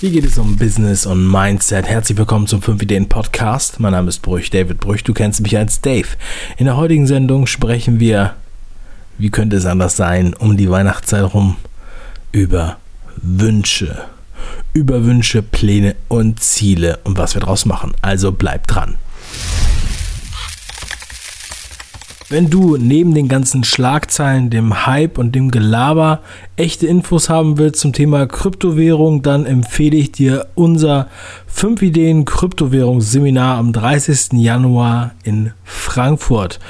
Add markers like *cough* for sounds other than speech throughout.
Hier geht es um Business und Mindset. Herzlich willkommen zum 5 Ideen Podcast. Mein Name ist Brüch, David Brüch. Du kennst mich als Dave. In der heutigen Sendung sprechen wir, wie könnte es anders sein, um die Weihnachtszeit rum über Wünsche. Über Wünsche, Pläne und Ziele und was wir daraus machen. Also bleib dran. Wenn du neben den ganzen Schlagzeilen, dem Hype und dem Gelaber echte Infos haben willst zum Thema Kryptowährung, dann empfehle ich dir unser 5 Ideen Kryptowährungsseminar am 30. Januar in Frankfurt.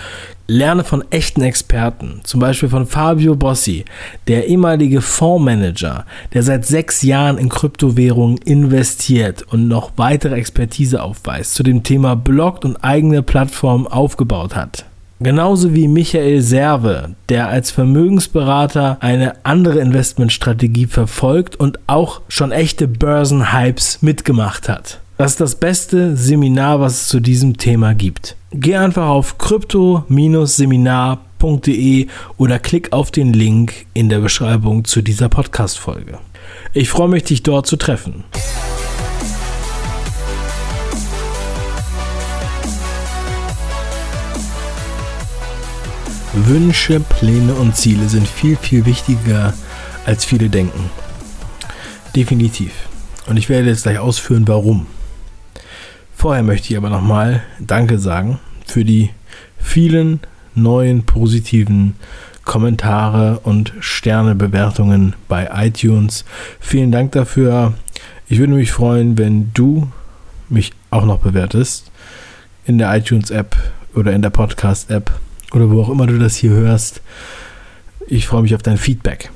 Lerne von echten Experten, zum Beispiel von Fabio Bossi, der ehemalige Fondsmanager, der seit sechs Jahren in Kryptowährungen investiert und noch weitere Expertise aufweist, zu dem Thema Blog und eigene Plattformen aufgebaut hat. Genauso wie Michael Serve, der als Vermögensberater eine andere Investmentstrategie verfolgt und auch schon echte Börsenhypes mitgemacht hat. Das ist das beste Seminar, was es zu diesem Thema gibt. Geh einfach auf krypto-seminar.de oder klick auf den Link in der Beschreibung zu dieser Podcast-Folge. Ich freue mich, dich dort zu treffen. Wünsche, Pläne und Ziele sind viel, viel wichtiger, als viele denken. Definitiv. Und ich werde jetzt gleich ausführen, warum. Vorher möchte ich aber nochmal Danke sagen für die vielen neuen positiven Kommentare und Sternebewertungen bei iTunes. Vielen Dank dafür. Ich würde mich freuen, wenn du mich auch noch bewertest in der iTunes-App oder in der Podcast-App oder wo auch immer du das hier hörst. Ich freue mich auf dein Feedback.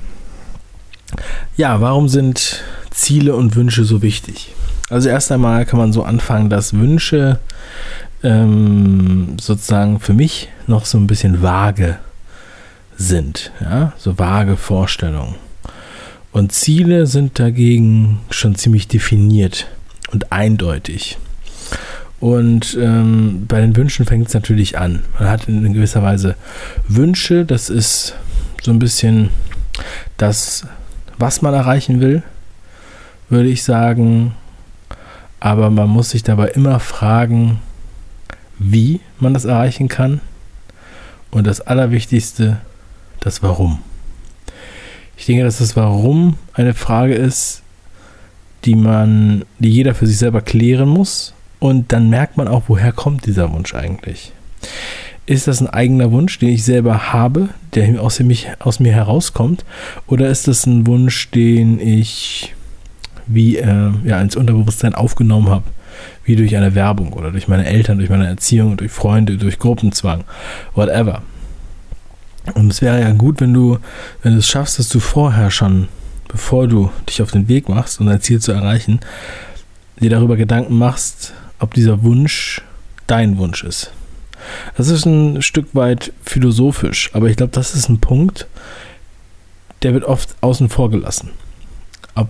Ja, warum sind Ziele und Wünsche so wichtig? Also erst einmal kann man so anfangen, dass Wünsche ähm, sozusagen für mich noch so ein bisschen vage sind, ja, so vage Vorstellungen. Und Ziele sind dagegen schon ziemlich definiert und eindeutig. Und ähm, bei den Wünschen fängt es natürlich an. Man hat in gewisser Weise Wünsche, das ist so ein bisschen das, was man erreichen will, würde ich sagen. Aber man muss sich dabei immer fragen, wie man das erreichen kann. Und das Allerwichtigste, das Warum. Ich denke, dass das Warum eine Frage ist, die man, die jeder für sich selber klären muss und dann merkt man auch, woher kommt dieser Wunsch eigentlich. Ist das ein eigener Wunsch, den ich selber habe, der aus, mich, aus mir herauskommt? Oder ist das ein Wunsch, den ich wie äh, ja, ins Unterbewusstsein aufgenommen habe? Wie durch eine Werbung oder durch meine Eltern, durch meine Erziehung, durch Freunde, durch Gruppenzwang, whatever. Und es wäre ja gut, wenn du, wenn du es schaffst, dass du vorher schon, bevor du dich auf den Weg machst, um dein Ziel zu erreichen, dir darüber Gedanken machst, ob dieser Wunsch dein Wunsch ist. Das ist ein Stück weit philosophisch, aber ich glaube, das ist ein Punkt, der wird oft außen vor gelassen. Ob,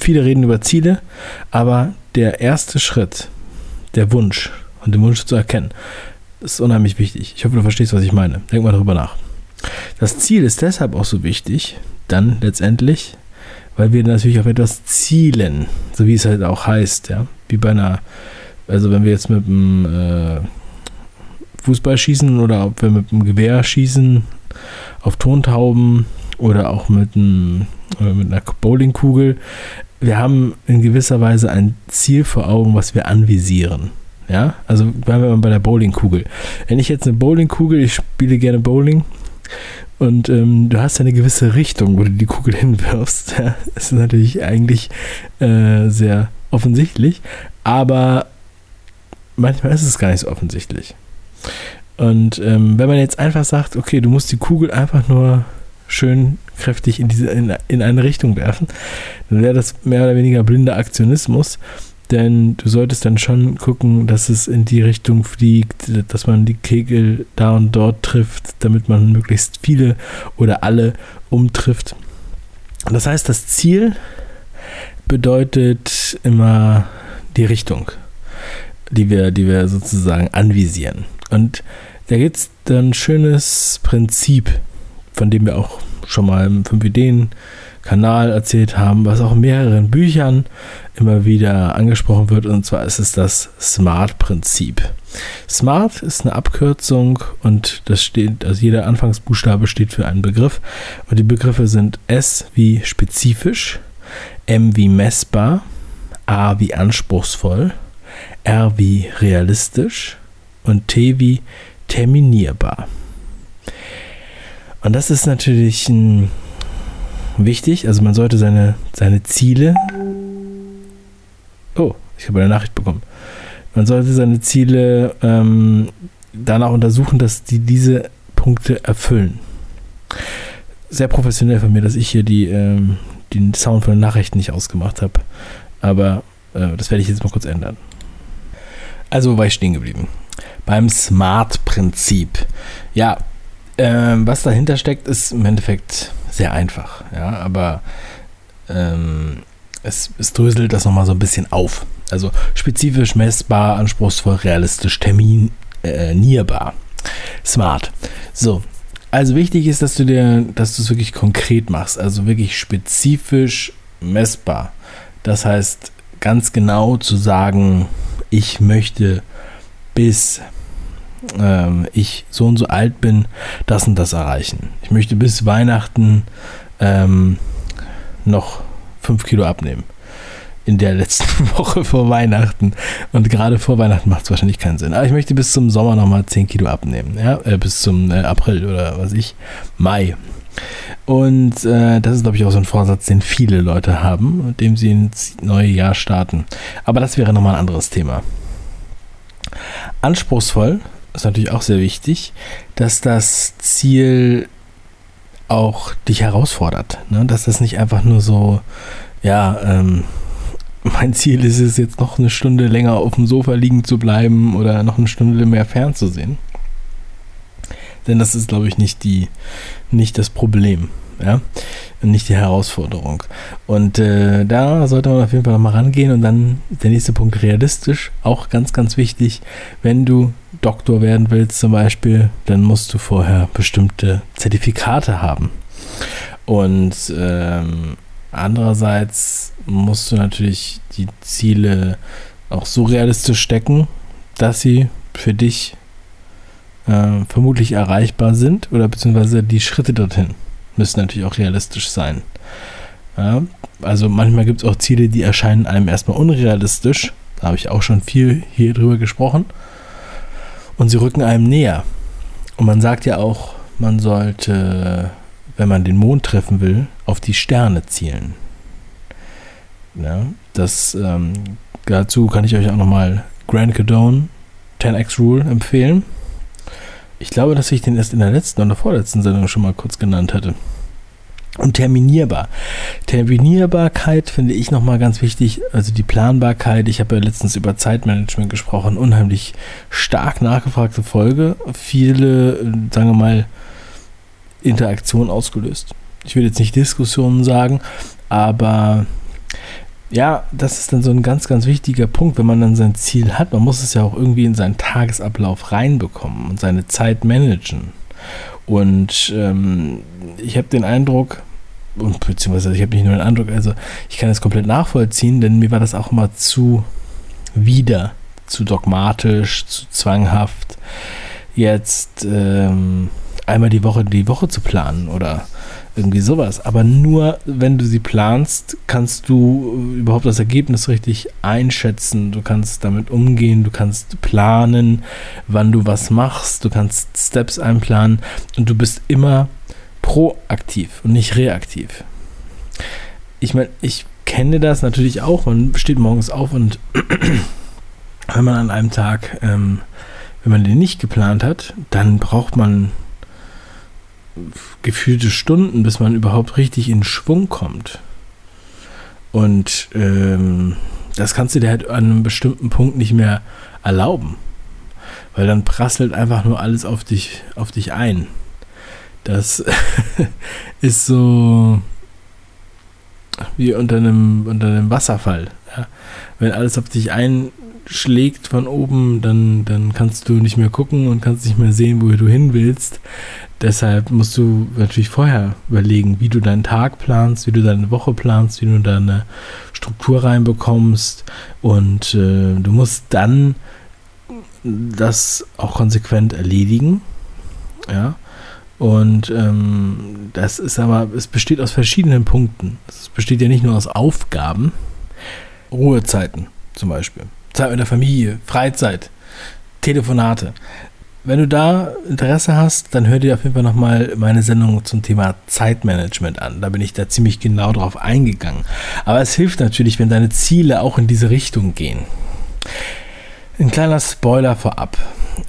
viele reden über Ziele, aber der erste Schritt, der Wunsch und den Wunsch zu erkennen, ist unheimlich wichtig. Ich hoffe, du verstehst, was ich meine. Denk mal darüber nach. Das Ziel ist deshalb auch so wichtig, dann letztendlich, weil wir natürlich auf etwas zielen, so wie es halt auch heißt, ja, wie bei einer also wenn wir jetzt mit dem äh, Fußball schießen oder ob wir mit dem Gewehr schießen auf Tontauben oder auch mit, einem, äh, mit einer Bowlingkugel, wir haben in gewisser Weise ein Ziel vor Augen, was wir anvisieren. Ja, also bleiben wir mal bei der Bowlingkugel. Wenn ich jetzt eine Bowlingkugel, ich spiele gerne Bowling und ähm, du hast eine gewisse Richtung, wo du die Kugel *laughs* hinwirfst. Ja, das ist natürlich eigentlich äh, sehr offensichtlich, aber manchmal ist es gar nicht so offensichtlich. Und ähm, wenn man jetzt einfach sagt, okay, du musst die Kugel einfach nur schön kräftig in, diese, in, in eine Richtung werfen, dann wäre das mehr oder weniger blinder Aktionismus. Denn du solltest dann schon gucken, dass es in die Richtung fliegt, dass man die Kegel da und dort trifft, damit man möglichst viele oder alle umtrifft. Das heißt, das Ziel bedeutet immer die Richtung die wir, die wir sozusagen anvisieren. Und da gibt es ein schönes Prinzip, von dem wir auch schon mal im 5 Ideen Kanal erzählt haben, was auch in mehreren Büchern immer wieder angesprochen wird. Und zwar ist es das SMART-Prinzip. SMART ist eine Abkürzung und das steht, also jeder Anfangsbuchstabe steht für einen Begriff. Und die Begriffe sind S wie spezifisch, M wie messbar, A wie anspruchsvoll, R wie realistisch und T wie terminierbar. Und das ist natürlich ein, wichtig. Also man sollte seine, seine Ziele. Oh, ich habe eine Nachricht bekommen. Man sollte seine Ziele ähm, danach untersuchen, dass die diese Punkte erfüllen. Sehr professionell von mir, dass ich hier die, ähm, den Sound von den Nachrichten nicht ausgemacht habe. Aber äh, das werde ich jetzt mal kurz ändern. Also war ich stehen geblieben? Beim Smart-Prinzip. Ja, ähm, was dahinter steckt, ist im Endeffekt sehr einfach. Ja, aber ähm, es, es dröselt das nochmal so ein bisschen auf. Also spezifisch, messbar, anspruchsvoll, realistisch, terminierbar. Smart. So. Also wichtig ist, dass du dir, dass du es wirklich konkret machst, also wirklich spezifisch messbar. Das heißt, ganz genau zu sagen, ich möchte bis ähm, ich so und so alt bin, das und das erreichen. Ich möchte bis Weihnachten ähm, noch 5 Kilo abnehmen. In der letzten *laughs* Woche vor Weihnachten. Und gerade vor Weihnachten macht es wahrscheinlich keinen Sinn. Aber ich möchte bis zum Sommer nochmal 10 Kilo abnehmen. Ja? Äh, bis zum äh, April oder was ich, Mai. Und äh, das ist, glaube ich, auch so ein Vorsatz, den viele Leute haben, mit dem sie ins neue Jahr starten. Aber das wäre nochmal ein anderes Thema. Anspruchsvoll ist natürlich auch sehr wichtig, dass das Ziel auch dich herausfordert. Ne? Dass das nicht einfach nur so, ja, ähm, *laughs* mein Ziel ist es jetzt noch eine Stunde länger auf dem Sofa liegen zu bleiben oder noch eine Stunde mehr fernzusehen. Denn das ist, glaube ich, nicht, die, nicht das Problem ja, nicht die Herausforderung. Und äh, da sollte man auf jeden Fall nochmal rangehen und dann der nächste Punkt realistisch, auch ganz, ganz wichtig, wenn du Doktor werden willst zum Beispiel, dann musst du vorher bestimmte Zertifikate haben. Und ähm, andererseits musst du natürlich die Ziele auch so realistisch stecken, dass sie für dich äh, vermutlich erreichbar sind oder beziehungsweise die Schritte dorthin müssen natürlich auch realistisch sein. Ja, also manchmal gibt es auch Ziele, die erscheinen einem erstmal unrealistisch. Da habe ich auch schon viel hier drüber gesprochen. Und sie rücken einem näher. Und man sagt ja auch, man sollte, wenn man den Mond treffen will, auf die Sterne zielen. Ja, das, ähm, dazu kann ich euch auch nochmal Grand Cadone 10x Rule empfehlen. Ich glaube, dass ich den erst in der letzten oder vorletzten Sendung schon mal kurz genannt hatte. Und terminierbar. Terminierbarkeit finde ich nochmal ganz wichtig. Also die Planbarkeit. Ich habe ja letztens über Zeitmanagement gesprochen. Unheimlich stark nachgefragte Folge. Viele, sagen wir mal, Interaktionen ausgelöst. Ich will jetzt nicht Diskussionen sagen, aber ja, das ist dann so ein ganz, ganz wichtiger Punkt, wenn man dann sein Ziel hat. Man muss es ja auch irgendwie in seinen Tagesablauf reinbekommen und seine Zeit managen. Und ähm, ich habe den Eindruck, und beziehungsweise ich habe nicht nur den Eindruck, also ich kann es komplett nachvollziehen, denn mir war das auch immer zu wieder, zu dogmatisch, zu zwanghaft, jetzt ähm, einmal die Woche die Woche zu planen oder irgendwie sowas. Aber nur wenn du sie planst, kannst du überhaupt das Ergebnis richtig einschätzen. Du kannst damit umgehen, du kannst planen, wann du was machst, du kannst Steps einplanen und du bist immer proaktiv und nicht reaktiv. Ich meine, ich kenne das natürlich auch. Man steht morgens auf und *clears throat* wenn man an einem Tag, ähm, wenn man den nicht geplant hat, dann braucht man gefühlte Stunden, bis man überhaupt richtig in Schwung kommt. Und ähm, das kannst du dir halt an einem bestimmten Punkt nicht mehr erlauben. Weil dann prasselt einfach nur alles auf dich, auf dich ein. Das *laughs* ist so wie unter einem, unter einem Wasserfall. Ja? Wenn alles auf dich ein schlägt von oben, dann, dann kannst du nicht mehr gucken und kannst nicht mehr sehen, wo du hin willst. Deshalb musst du natürlich vorher überlegen, wie du deinen Tag planst, wie du deine Woche planst, wie du deine Struktur reinbekommst. Und äh, du musst dann das auch konsequent erledigen. Ja. Und ähm, das ist aber, es besteht aus verschiedenen Punkten. Es besteht ja nicht nur aus Aufgaben, Ruhezeiten zum Beispiel, Zeit mit der Familie, Freizeit, Telefonate. Wenn du da Interesse hast, dann hör dir auf jeden Fall nochmal meine Sendung zum Thema Zeitmanagement an. Da bin ich da ziemlich genau drauf eingegangen. Aber es hilft natürlich, wenn deine Ziele auch in diese Richtung gehen. Ein kleiner Spoiler vorab.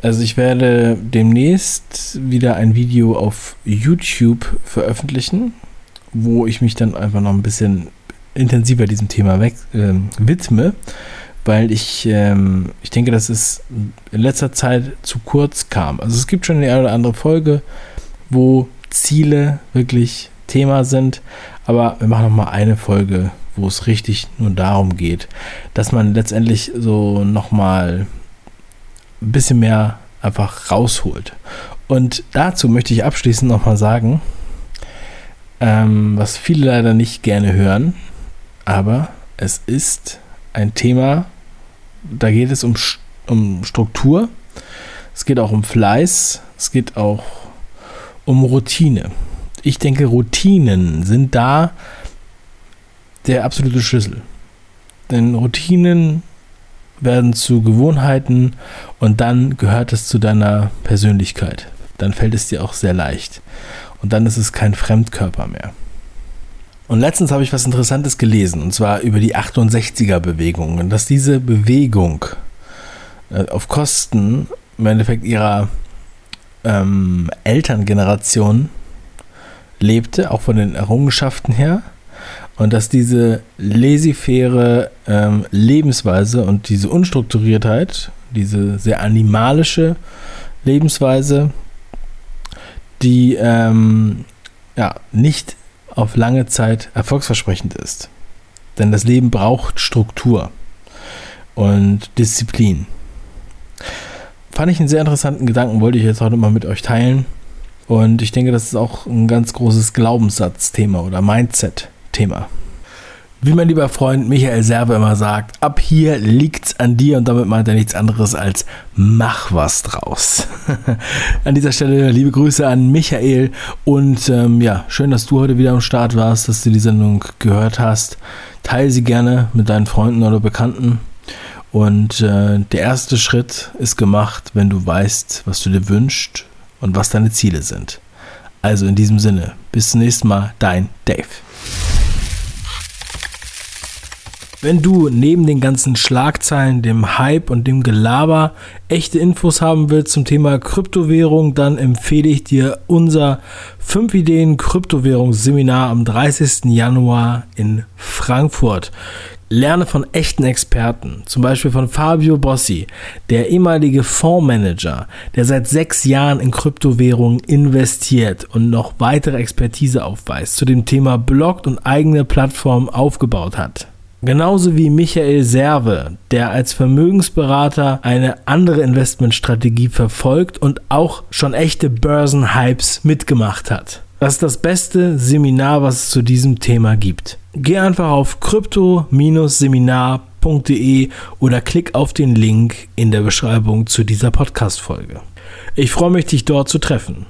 Also ich werde demnächst wieder ein Video auf YouTube veröffentlichen, wo ich mich dann einfach noch ein bisschen intensiver diesem Thema weg, äh, widme, weil ich, ähm, ich denke, dass es in letzter Zeit zu kurz kam. Also es gibt schon eine oder andere Folge, wo Ziele wirklich Thema sind, aber wir machen noch mal eine Folge, wo es richtig nur darum geht, dass man letztendlich so noch mal ein bisschen mehr einfach rausholt. Und dazu möchte ich abschließend noch mal sagen, ähm, was viele leider nicht gerne hören, aber es ist ein Thema, da geht es um, um Struktur, es geht auch um Fleiß, es geht auch um Routine. Ich denke, Routinen sind da der absolute Schlüssel. Denn Routinen werden zu Gewohnheiten und dann gehört es zu deiner Persönlichkeit. Dann fällt es dir auch sehr leicht. Und dann ist es kein Fremdkörper mehr. Und letztens habe ich was Interessantes gelesen, und zwar über die 68er-Bewegung. Und dass diese Bewegung äh, auf Kosten im Endeffekt ihrer ähm, Elterngeneration lebte, auch von den Errungenschaften her. Und dass diese laissez-faire ähm, Lebensweise und diese Unstrukturiertheit, diese sehr animalische Lebensweise, die ähm, ja, nicht auf lange Zeit erfolgsversprechend ist. Denn das Leben braucht Struktur und Disziplin. Fand ich einen sehr interessanten Gedanken, wollte ich jetzt heute mal mit euch teilen. Und ich denke, das ist auch ein ganz großes Glaubenssatzthema oder Mindset-Thema. Wie mein lieber Freund Michael Serve immer sagt, ab hier liegt's an dir und damit meint er nichts anderes als mach was draus. *laughs* an dieser Stelle liebe Grüße an Michael und ähm, ja, schön, dass du heute wieder am Start warst, dass du die Sendung gehört hast. Teile sie gerne mit deinen Freunden oder Bekannten. Und äh, der erste Schritt ist gemacht, wenn du weißt, was du dir wünschst und was deine Ziele sind. Also in diesem Sinne, bis zum nächsten Mal, dein Dave. Wenn du neben den ganzen Schlagzeilen, dem Hype und dem Gelaber echte Infos haben willst zum Thema Kryptowährung, dann empfehle ich dir unser 5 Ideen Kryptowährungsseminar am 30. Januar in Frankfurt. Lerne von echten Experten, zum Beispiel von Fabio Bossi, der ehemalige Fondsmanager, der seit sechs Jahren in Kryptowährungen investiert und noch weitere Expertise aufweist, zu dem Thema Blockt und eigene Plattformen aufgebaut hat. Genauso wie Michael Serve, der als Vermögensberater eine andere Investmentstrategie verfolgt und auch schon echte Börsenhypes mitgemacht hat. Das ist das beste Seminar, was es zu diesem Thema gibt. Geh einfach auf krypto-seminar.de oder klick auf den Link in der Beschreibung zu dieser Podcast-Folge. Ich freue mich, dich dort zu treffen.